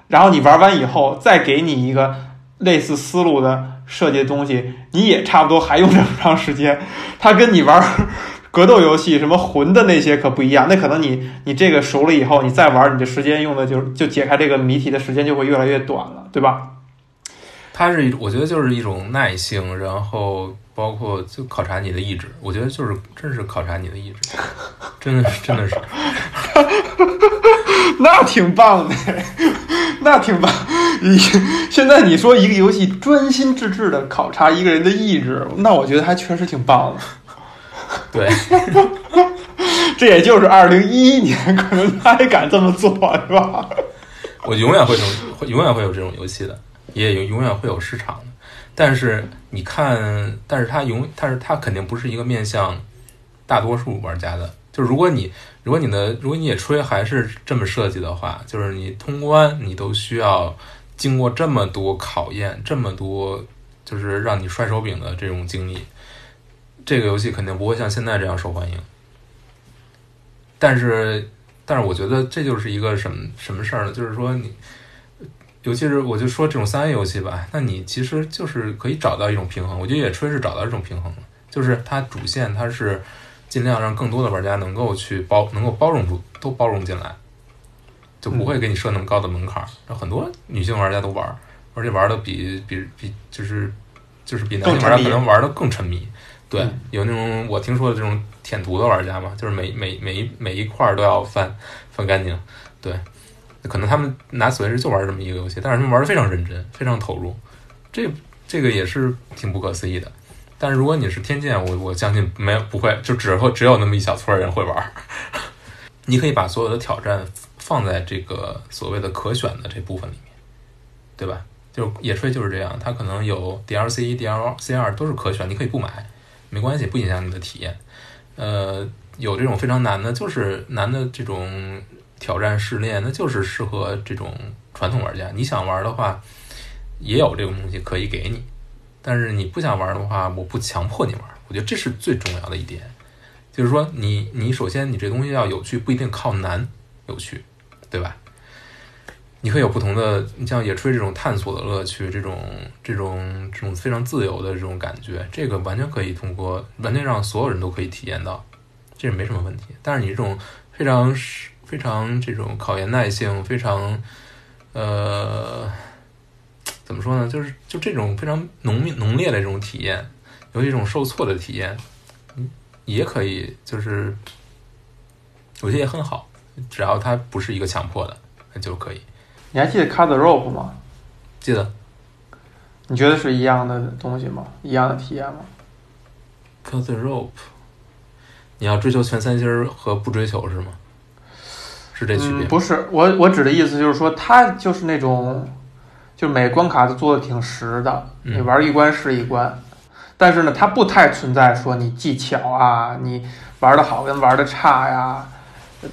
然后你玩完以后，再给你一个类似思路的设计的东西，你也差不多还用这么长时间。它跟你玩格斗游戏什么魂的那些可不一样，那可能你你这个熟了以后，你再玩，你的时间用的就就解开这个谜题的时间就会越来越短了，对吧？它是一，我觉得就是一种耐性，然后包括就考察你的意志。我觉得就是真是考察你的意志，<laughs> 真的是真的是。<laughs> 那挺棒的，<laughs> 那挺棒。你现在你说一个游戏专心致志的考察一个人的意志，那我觉得还确实挺棒的。对，这也就是二零一一年，可能他还敢这么做，是吧？我永远会这种，会永远会有这种游戏的，也永远会有市场的。但是你看，但是它永，但是它肯定不是一个面向大多数玩家的。就是如果你，如果你的，如果你野炊还是这么设计的话，就是你通关你都需要经过这么多考验，这么多就是让你摔手柄的这种经历，这个游戏肯定不会像现在这样受欢迎。但是，但是我觉得这就是一个什么什么事儿呢？就是说你，尤其是我就说这种三 A 游戏吧，那你其实就是可以找到一种平衡。我觉得野炊是找到这种平衡的，就是它主线它是尽量让更多的玩家能够去包，能够包容住，都包容进来，就不会给你设那么高的门槛儿。然后很多女性玩家都玩儿，而且玩的比比比就是就是比男性玩家可能玩的更沉迷。对，嗯有那种我听说的这种舔图的玩家嘛，就是每每每一每一块都要翻翻干净。对，可能他们拿 Switch 就玩这么一个游戏，但是他们玩的非常认真，非常投入，这这个也是挺不可思议的。但是如果你是天剑，我我相信没有不会，就只会只有那么一小撮人会玩。<laughs> 你可以把所有的挑战放在这个所谓的可选的这部分里面，对吧？就野炊就是这样，它可能有 DLC 一、DLC 二都是可选，你可以不买，没关系，不影响你的体验。呃，有这种非常难的，就是难的这种挑战试炼，那就是适合这种传统玩家。你想玩的话，也有这种东西可以给你，但是你不想玩的话，我不强迫你玩。我觉得这是最重要的一点，就是说你你首先你这东西要有趣，不一定靠难有趣，对吧？你可以有不同的，你像野炊这种探索的乐趣，这种这种这种非常自由的这种感觉，这个完全可以通过，完全让所有人都可以体验到，这没什么问题。但是你这种非常非常这种考验耐性，非常呃怎么说呢？就是就这种非常浓密浓烈的这种体验，有一种受挫的体验，嗯，也可以，就是我觉得也很好，只要它不是一个强迫的，那就可以。你还记得 Cut the Rope 吗？记得你觉得是一样的东西吗？一样的体验吗？cut the rope，你要追求全三星儿和不追求是吗？是这区别？嗯，不是，我我指的意思就是说，它就是那种，就每关卡都做的挺实的，嗯你玩一关是一关，但是呢，它不太存在说你技巧啊，你玩的好跟玩的差呀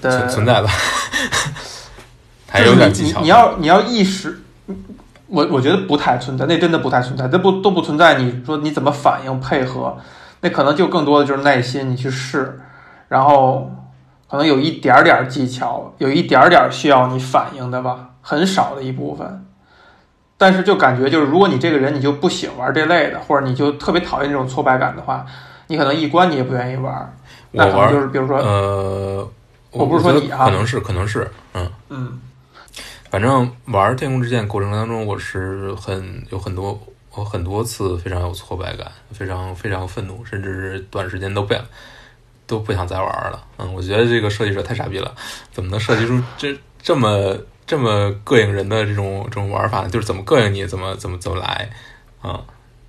的存存在吧？<laughs> 还就是有点技巧。你要你要意识，我我觉得不太存在，那真的不太存在，这不都不存在。你说你怎么反应配合，那可能就更多的就是耐心，你去试，然后可能有一点点技巧，有一点点需要你反应的吧，很少的一部分。但是就感觉就是，如果你这个人你就不喜欢玩这类的，或者你就特别讨厌这种挫败感的话，你可能一关你也不愿意玩。那可能我就是比如说，呃，我不是说你啊可能是可能是，嗯，嗯反正玩《天空之剑》过程当中，我是很有很多我很多次非常有挫败感，非常非常愤怒，甚至是短时间都不想都不想再玩了。嗯，我觉得这个设计者太傻逼了，怎么能设计出这这么这么膈应人的这种这种玩法呢？就是怎么膈应你，怎么怎么怎么来啊？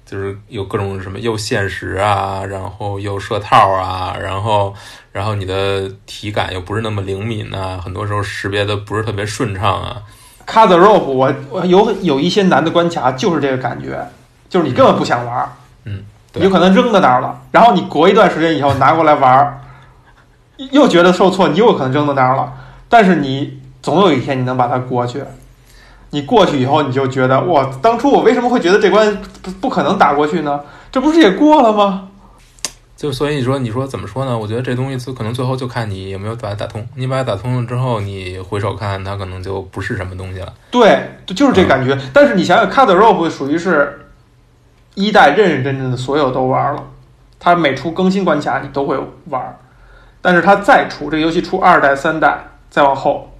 就是有各种什么又限时啊，然后又设套啊，然后然后你的体感又不是那么灵敏啊，很多时候识别的不是特别顺畅啊。Cut rope，我我有有一些难的关卡就是这个感觉，就是你根本不想玩，嗯，对你有可能扔在那儿了，然后你隔一段时间以后拿过来玩，又觉得受挫，你又有可能扔在那儿了，但是你总有一天你能把它过去。你过去以后，你就觉得哇，当初我为什么会觉得这关不不可能打过去呢？这不是也过了吗？就所以你说你说怎么说呢？我觉得这东西最可能最后就看你有没有把它打通。你把它打通了之后，你回首看，它可能就不是什么东西了。对，就是这感觉。但是你想想，Cut Rope 属于是一代认认真真的所有都玩了，它每出更新关卡你都会玩，但是它再出这个游戏出二代、三代再往后，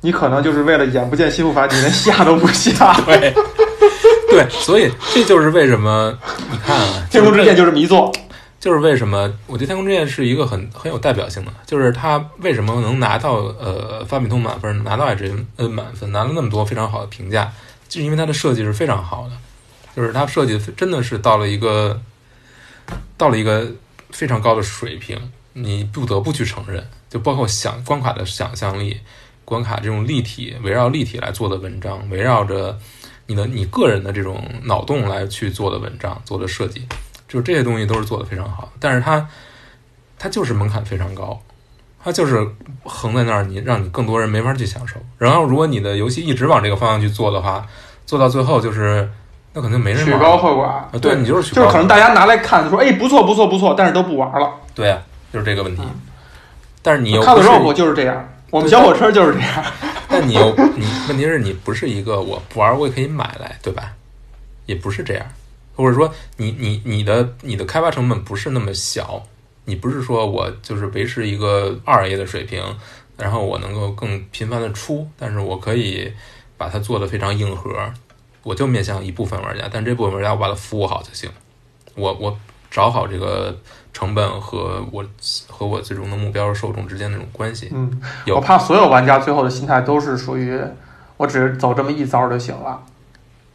你可能就是为了眼不见心不烦，你连下都不下。<laughs> 对，对，所以这就是为什么你看啊，天空之剑就是迷作，就是为什么我觉得《天空之剑》是一个很很有代表性的，就是它为什么能拿到呃发米通满分，拿到 IGN 满分，拿了那么多非常好的评价，就是因为它的设计是非常好的，就是它设计真的是到了一个到了一个非常高的水平，你不得不去承认，就包括想关卡的想象力，关卡这种立体围绕立体来做的文章，围绕着你的你个人的这种脑洞来去做的文章做的设计。就是这些东西都是做的非常好，但是它它就是门槛非常高，它就是横在那儿，你让你更多人没法去享受。然后如果你的游戏一直往这个方向去做的话，做到最后就是那肯定没人曲玩高和寡啊。对你就是就是可能大家拿来看说，哎，不错不错不错，但是都不玩了。对啊，就是这个问题嗯。但是你又不 the 是 Rope 就是这样，我们小火车就是这样。<laughs> 但你又你问题是你不是一个我不玩我也可以买来，对吧？也不是这样，或者说你你你的你的开发成本不是那么小，你不是说我就是维持一个二 A 的水平，然后我能够更频繁的出，但是我可以把它做的非常硬核，我就面向一部分玩家，但这部分玩家我把它服务好就行，我我找好这个成本和我和我最终的目标受众之间那种关系，嗯，我怕所有玩家最后的心态都是属于我只走这么一遭就行了。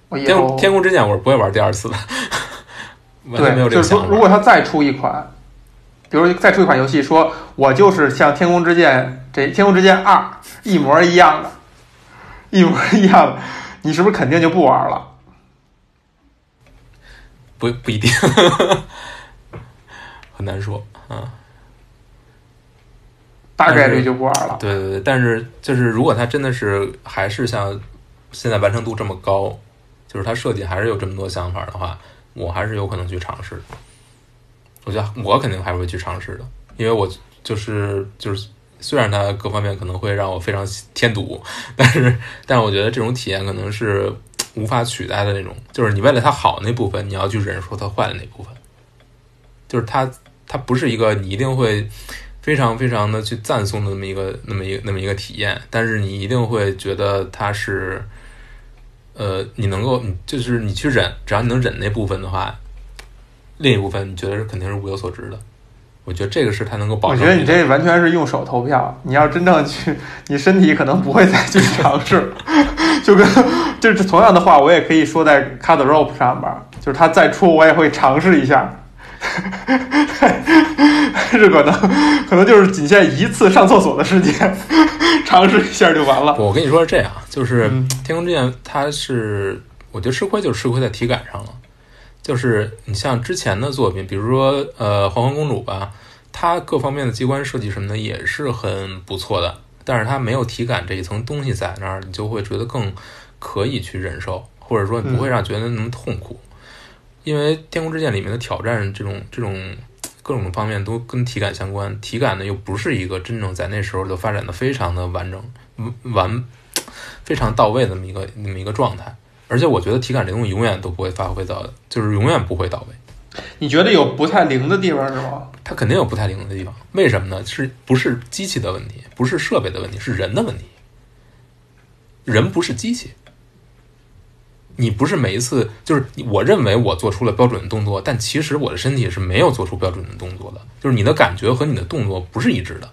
我以天空天空之剑我是不会玩第二次的，<laughs> 完全没有对，就是说，这个想法。如果他再出一款，比如再出一款游戏，说我就是像《天空之剑》这《天空之剑二》一模一样的，一模一样的，你是不是肯定就不玩了？不不一定，很难说啊。大概率就不玩了。对对对，但是就是如果它真的是还是像现在完成度这么高，就是它设计还是有这么多想法的话，我还是有可能去尝试。我觉得我肯定还是会去尝试的，因为我就是就是虽然它各方面可能会让我非常添堵，但是但是我觉得这种体验可能是无法取代的那种，就是你为了它好那部分，你要去忍受它坏的那部分，就是它它不是一个你一定会非常非常的去赞颂的那么一个那么一个那么一个体验，但是你一定会觉得它是，呃，你能够就是你去忍，只要你能忍那部分的话，另一部分你觉得是肯定是物有所值的。我觉得这个是他能够保证。我觉得你这完全是用手投票。你要真正去，<laughs> 你身体可能不会再去尝试。<laughs> 就跟这是同样的话，我也可以说在 Cut Rope 上边，就是他再出，我也会尝试一下。<laughs> 是可能，可能就是仅限一次上厕所的时间，尝试一下就完了。我跟你说是这样，就是嗯《天空之剑》，它是我觉得吃亏就是吃亏在体感上了。就是你像之前的作品，比如说呃《黄昏公主》吧，它各方面的机关设计什么的也是很不错的，但是它没有体感这一层东西在那儿，你就会觉得更可以去忍受，或者说你不会让觉得那么痛苦。因为《天空之剑》里面的挑战这种这种各种方面都跟体感相关，体感呢又不是一个真正在那时候就发展的非常的完整完非常到位的那么一个那么一个状态。而且我觉得体感这东西永远都不会发挥到，就是永远不会到位。你觉得有不太灵的地方是吗？它肯定有不太灵的地方，为什么呢？是不是机器的问题，不是设备的问题，是人的问题。人不是机器。你不是每一次就是我认为我做出了标准的动作，但其实我的身体是没有做出标准的动作的，就是你的感觉和你的动作不是一致的，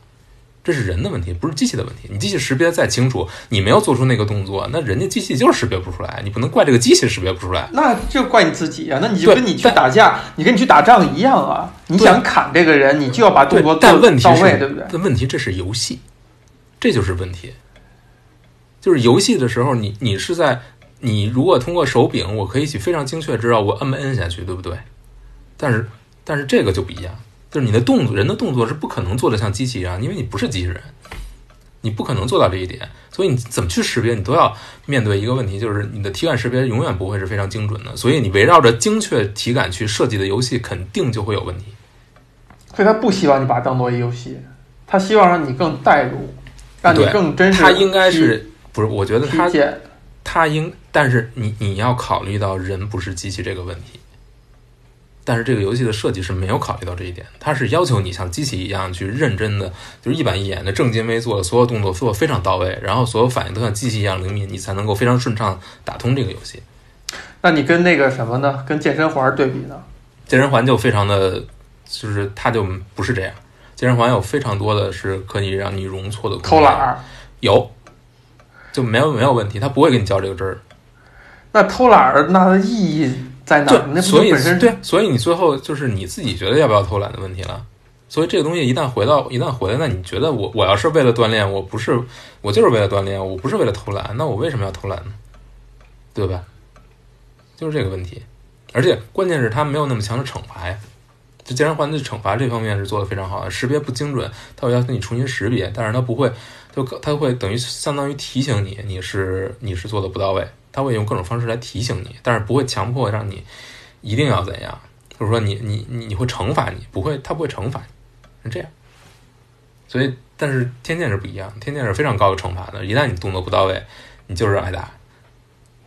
这是人的问题，不是机器的问题。你机器识别再清楚，你没有做出那个动作，那人家机器就是识别不出来，你不能怪这个机器识别不出来。那就怪你自己啊、那你就跟你去打架，你跟你去打仗一样啊！你想砍这个人，你就要把动作对，但做问题到位，是，对不对？但问题这是游戏，这就是问题。就是游戏的时候，你你是在你如果通过手柄，我可以去非常精确知道我摁没摁下去，对不对？但是但是这个就不一样，就是你的动作，人的动作是不可能做的像机器一样，因为你不是机器人，你不可能做到这一点。所以你怎么去识别，你都要面对一个问题，就是你的体感识别永远不会是非常精准的。所以你围绕着精确体感去设计的游戏，肯定就会有问题。所以他不希望你把它当做一游戏，他希望让你更代入，让你更真实。他应该是不是？我觉得他他应，但是你你要考虑到人不是机器这个问题。但是这个游戏的设计是没有考虑到这一点，它是要求你像机器一样去认真的，就是一板一眼的正襟危坐，所有动作做得非常到位，然后所有反应都像机器一样灵敏，你才能够非常顺畅打通这个游戏。那你跟那个什么呢？跟健身环对比呢？健身环就非常的，就是它就不是这样。健身环有非常多的是可以让你容错的空间偷懒儿，有，就没有没有问题，它不会给你较这个真儿。那偷懒儿那的意义在哪？那对，所以对，所以你最后就是你自己觉得要不要偷懒的问题了。所以这个东西一旦回到一旦回来，那你觉得我我要是为了锻炼，我不是我就是为了锻炼，我不是为了偷懒，那我为什么要偷懒呢？对吧？就是这个问题，而且关键是他没有那么强的惩罚呀。就健身环的惩罚这方面是做的非常好的，识别不精准，它会要求你重新识别，但是它不会，就它会等于相当于提醒你，你是你是做的不到位，他会用各种方式来提醒你，但是不会强迫让你一定要怎样，就是说你你你你会惩罚你，不会，他不会惩罚你，是这样。所以，但是天剑是不一样，天剑是非常高的惩罚的，一旦你动作不到位，你就是挨打，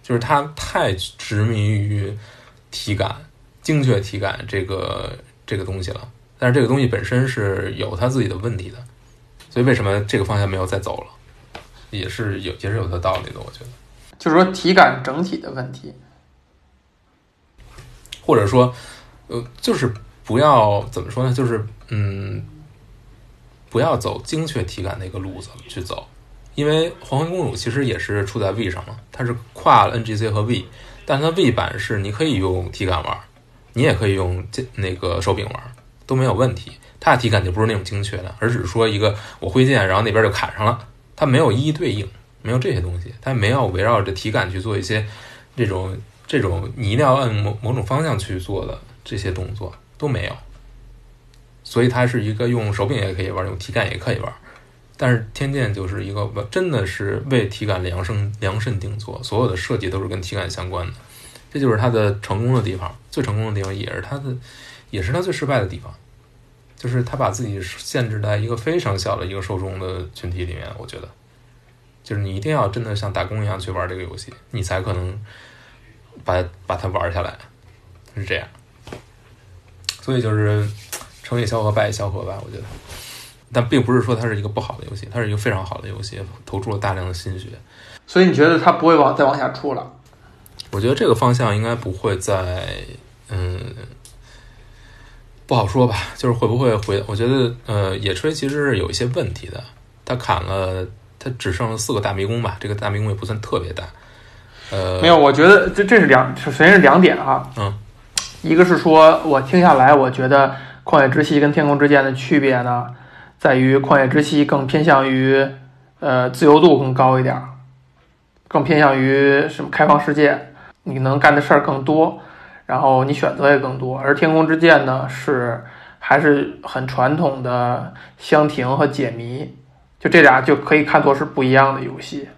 就是他太执迷于体感、精确体感这个这个东西了。但是这个东西本身是有它自己的问题的，所以为什么这个方向没有再走了，也是有也是有它道理的，我觉得。就是说体感整体的问题。或者说，呃，就是不要怎么说呢？就是嗯，不要走精确体感那个路子去走，因为黄昏公主其实也是出在 V 上嘛，它是跨了 NGC 和 V，但它 V 版是你可以用体感玩，你也可以用这那个手柄玩，都没有问题。它的体感就不是那种精确的，而只是说一个我挥剑，然后那边就砍上了，它没有一一对应，没有这些东西，它没有围绕着体感去做一些这种这种你一定要按某某种方向去做的这些动作都没有，所以它是一个用手柄也可以玩，用体感也可以玩。但是天剑就是一个真的是为体感量身量身定做，所有的设计都是跟体感相关的，这就是它的成功的地方，最成功的地方也是它的，也是它最失败的地方，就是它把自己限制在一个非常小的一个受众的群体里面，我觉得，就是你一定要真的像打工一样去玩这个游戏，你才可能把把它玩下来，是这样。所以就是成也萧何，败也萧何吧，我觉得。但并不是说它是一个不好的游戏，它是一个非常好的游戏，投注了大量的心血。所以你觉得它不会往再往下出了？我觉得这个方向应该不会再，嗯，不好说吧。就是会不会回？我觉得，呃，野炊其实是有一些问题的。它砍了，他只剩了四个大迷宫吧，这个大迷宫也不算特别大。呃，没有，我觉得这这是两，首先是两点啊。嗯。一个是说我听下来，我觉得《旷野之息》跟《天空之剑》的区别呢，在于《旷野之息》更偏向于呃自由度更高一点儿，更偏向于什么开放世界，你能干的事儿更多，然后你选择也更多。而《天空之剑》呢是还是很传统的箱庭和解谜，就这俩就可以看作是不一样的游戏。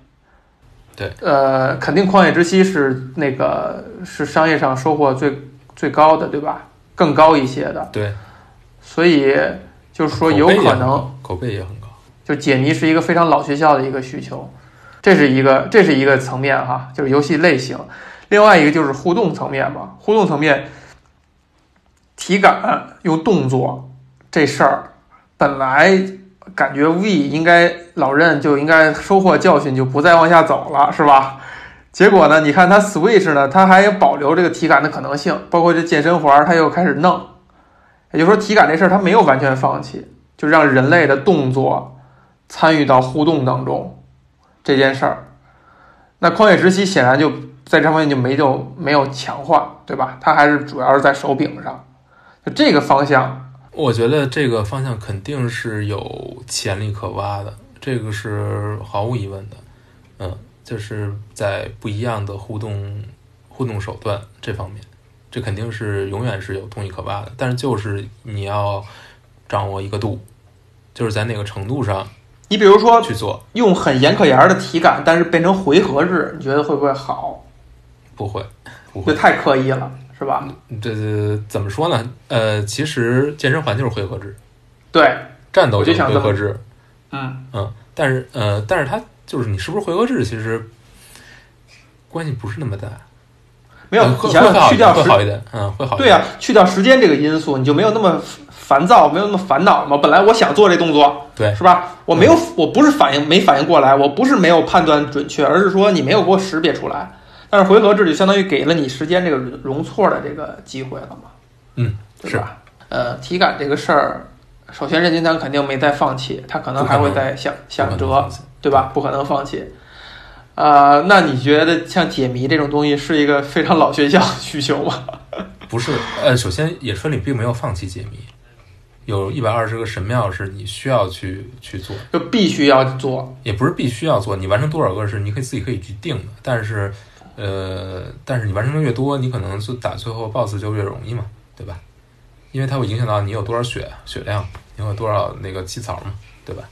对，呃，肯定《旷野之息》是那个是商业上收获最最高的，对吧？更高一些的，对，所以就是说有可能口碑也很高。就解谜是一个非常老学校的一个需求，这是一个这是一个层面哈，就是游戏类型。另外一个就是互动层面嘛，互动层面，体感用动作这事儿本来感觉 V 应该老任就应该收获教训，就不再往下走了，是吧？结果呢，你看它 Switch 呢，它还保留这个体感的可能性，包括这健身环，它又开始弄。也就是说，体感这事儿它没有完全放弃，就让人类的动作参与到互动当中这件事儿。那旷野之息显然就在这方面就没就没有强化，对吧？它还是主要是在手柄上，就这个方向。我觉得这个方向肯定是有潜力可挖的，这个是毫无疑问的。嗯，就是在不一样的互动互动手段这方面，这肯定是永远是有东西可挖的。但是就是你要掌握一个度，就是在哪个程度上你比如说去做，用很严可严的体感，但是变成回合制，你觉得会不会好？不会，不会，就太刻意了，是吧？这这怎么说呢？呃，其实健身环就是回合制，对，战斗就想这么回合制，嗯，嗯，但是呃，但是它就是你是不是回合制，其实关系不是那么大。没有，你想想去掉时，会好一点，嗯，会好一点。对呀、去掉时间这个因素，你就没有那么烦躁，没有那么烦恼嘛。本来我想做这动作，对是吧？我没有，我不是反应没反应过来，我不是没有判断准确，而是说你没有给我识别出来。但是回合制就相当于给了你时间这个容错的这个机会了嘛，嗯，是吧？呃，体感这个事儿，首先任天堂肯定没再放弃，他可能还会再想想辙对吧？不可能放弃。啊、那你觉得像解谜这种东西是一个非常老学校的需求吗？<laughs> 不是，呃，首先野村里并没有放弃解谜，有一百二十个神庙是你需要去去做，就必须要做，也不是必须要做，你完成多少个是你可以自己可以去定的，但是，呃，但是你完成的越多，你可能就打最后 BOSS 就越容易嘛，对吧？因为它会影响到你有多少血血量，你有多少那个气槽嘛，对吧？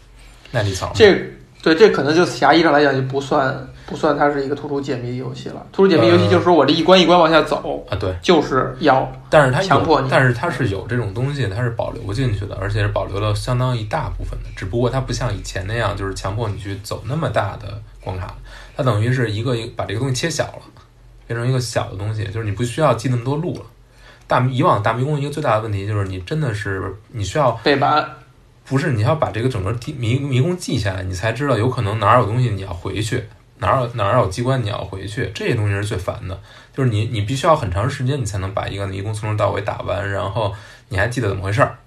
耐力槽，这对这可能就狭义上来讲就不算不算它是一个突出解谜游戏了。突出解谜游戏就是说我这一关一关往下走，啊，对，就是要但是它强迫你但是它是有这种东西，它是保留进去的，而且是保留了相当一大部分的。只不过它不像以前那样，就是强迫你去走那么大的关卡，它等于是一个一个把这个东西切小了，变成一个小的东西，就是你不需要记那么多路了。大以往大迷宫一个最大的问题就是你真的是你需要背板。不是你要把这个整个地迷迷宫记下来，你才知道有可能哪儿有东西你要回去，哪儿有哪儿有机关你要回去，这些东西是最烦的。就是你你必须要很长时间你才能把一个迷宫从头到尾打完，然后你还记得怎么回事儿。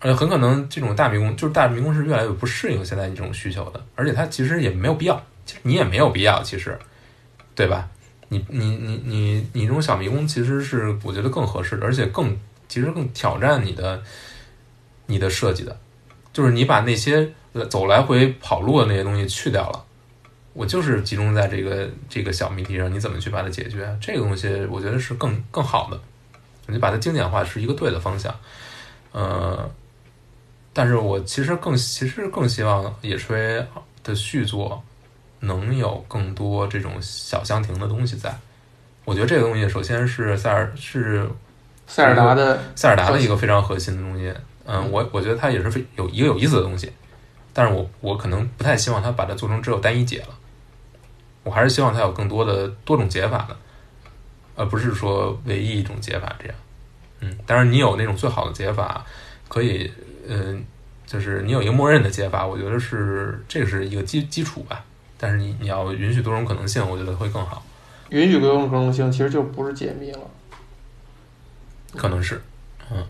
而且很可能这种大迷宫就是大迷宫是越来越不适应现在你这种需求的，而且它其实也没有必要，其实你也没有必要，其实，对吧？你你你你你这种小迷宫其实是我觉得更合适的，而且更其实更挑战你的你的设计的，就是你把那些走来回跑路的那些东西去掉了，我就是集中在这个这个小谜题上，你怎么去把它解决？这个东西我觉得是更更好的，你把它精简化是一个对的方向，呃，但是我其实更其实更希望野炊的续作能有更多这种小香亭的东西在。我觉得这个东西首先是塞尔是塞尔达的塞尔达的一个非常核心的东西。嗯，我我觉得它也是非有一个有意思的东西，但是我我可能不太希望它把它做成只有单一解了，我还是希望它有更多的多种解法的，而不是说唯一一种解法这样。嗯，当然你有那种最好的解法，可以，嗯、就是你有一个默认的解法，我觉得是这个是一个基基础吧。但是你你要允许多种可能性，我觉得会更好，允许多种可能性，其实就不是解密了。可能是，嗯，